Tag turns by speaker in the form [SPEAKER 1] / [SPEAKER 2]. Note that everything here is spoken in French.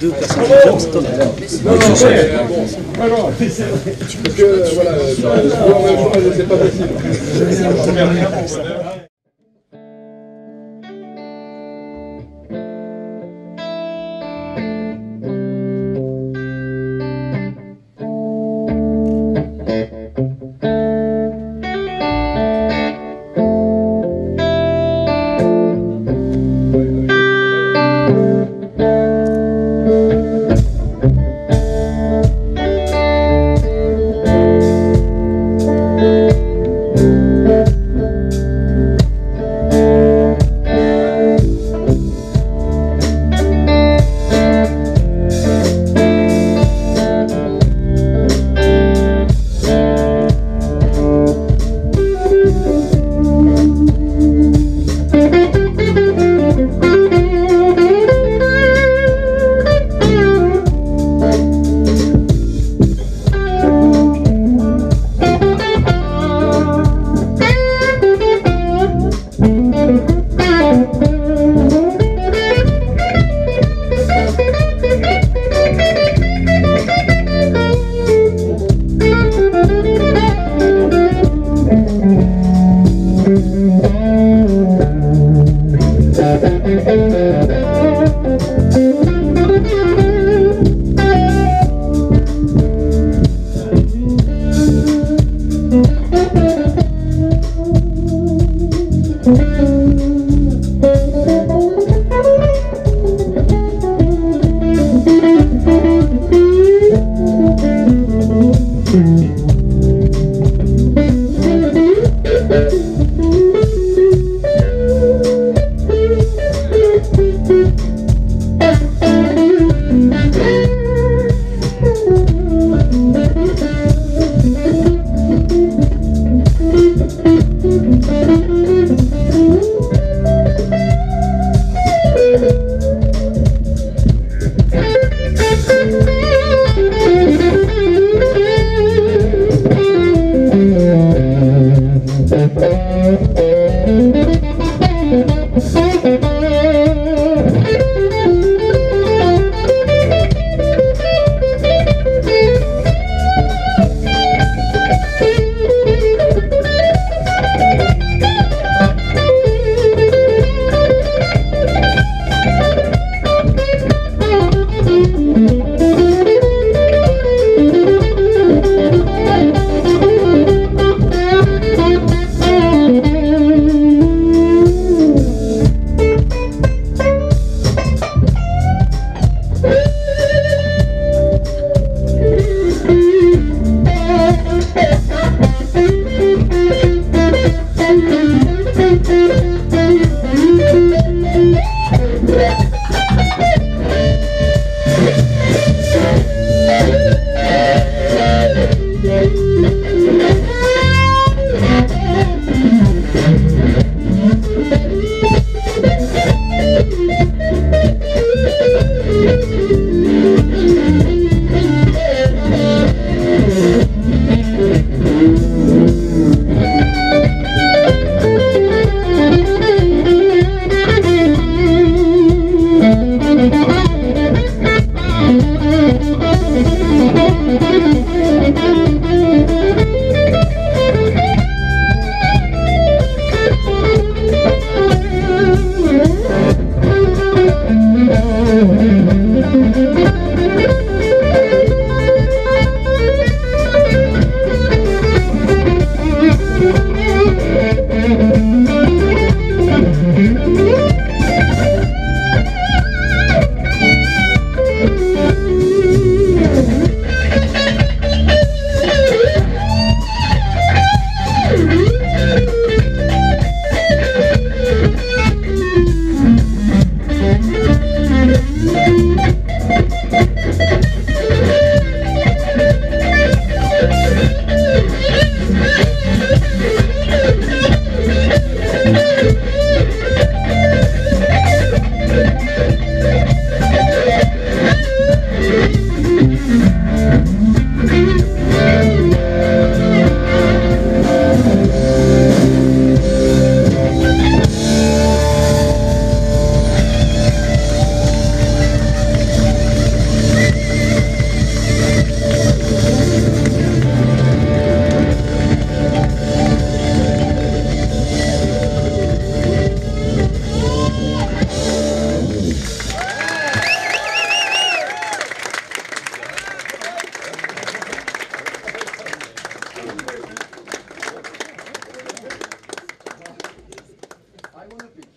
[SPEAKER 1] Deux personnes.
[SPEAKER 2] Non, non, parce que, euh, voilà, c'est pas possible. I want to be